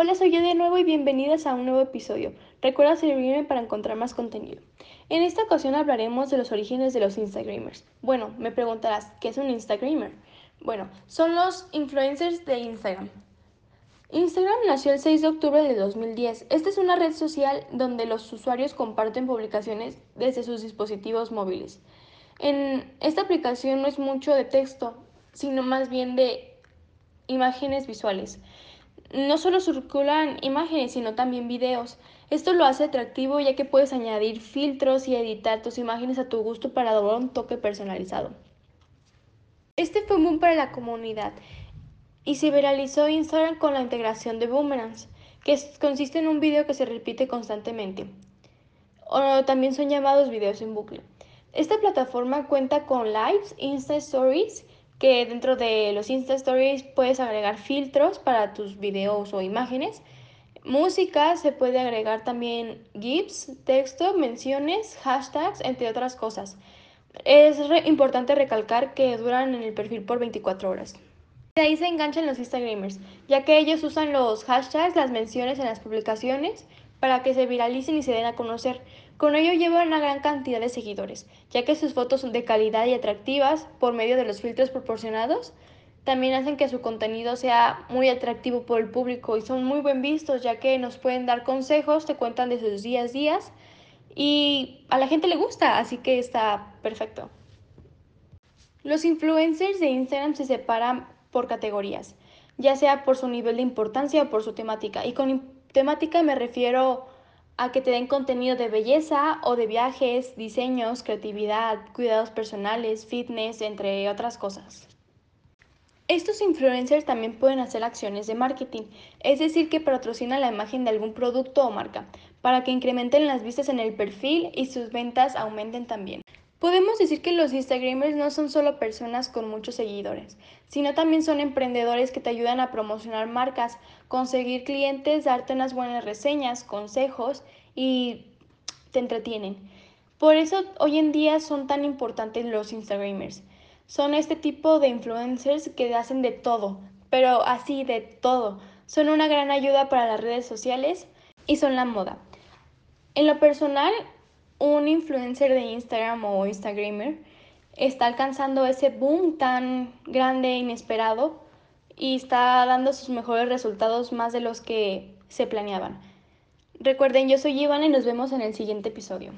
Hola, soy yo de nuevo y bienvenidas a un nuevo episodio. Recuerda seguirme para encontrar más contenido. En esta ocasión hablaremos de los orígenes de los Instagramers. Bueno, me preguntarás, ¿qué es un Instagramer? Bueno, son los influencers de Instagram. Instagram nació el 6 de octubre de 2010. Esta es una red social donde los usuarios comparten publicaciones desde sus dispositivos móviles. En esta aplicación no es mucho de texto, sino más bien de imágenes visuales. No solo circulan imágenes, sino también videos. Esto lo hace atractivo ya que puedes añadir filtros y editar tus imágenes a tu gusto para dar un toque personalizado. Este fue un boom para la comunidad y se viralizó Instagram con la integración de boomerangs, que consiste en un video que se repite constantemente. O también son llamados videos en bucle. Esta plataforma cuenta con lives, Insta Stories que dentro de los Insta Stories puedes agregar filtros para tus videos o imágenes. Música, se puede agregar también GIFs, texto, menciones, hashtags, entre otras cosas. Es importante recalcar que duran en el perfil por 24 horas. De ahí se enganchan los Instagramers, ya que ellos usan los hashtags, las menciones en las publicaciones para que se viralicen y se den a conocer. Con ello llevan una gran cantidad de seguidores, ya que sus fotos son de calidad y atractivas por medio de los filtros proporcionados. También hacen que su contenido sea muy atractivo por el público y son muy buen vistos, ya que nos pueden dar consejos, te cuentan de sus días días y a la gente le gusta, así que está perfecto. Los influencers de Instagram se separan por categorías, ya sea por su nivel de importancia o por su temática. Y con temática me refiero a que te den contenido de belleza o de viajes, diseños, creatividad, cuidados personales, fitness, entre otras cosas. Estos influencers también pueden hacer acciones de marketing, es decir, que patrocinan la imagen de algún producto o marca, para que incrementen las vistas en el perfil y sus ventas aumenten también. Podemos decir que los Instagramers no son solo personas con muchos seguidores, sino también son emprendedores que te ayudan a promocionar marcas, conseguir clientes, darte unas buenas reseñas, consejos y te entretienen. Por eso hoy en día son tan importantes los Instagramers. Son este tipo de influencers que hacen de todo, pero así de todo. Son una gran ayuda para las redes sociales y son la moda. En lo personal, un influencer de Instagram o Instagramer está alcanzando ese boom tan grande e inesperado y está dando sus mejores resultados más de los que se planeaban. Recuerden, yo soy Ivana y nos vemos en el siguiente episodio.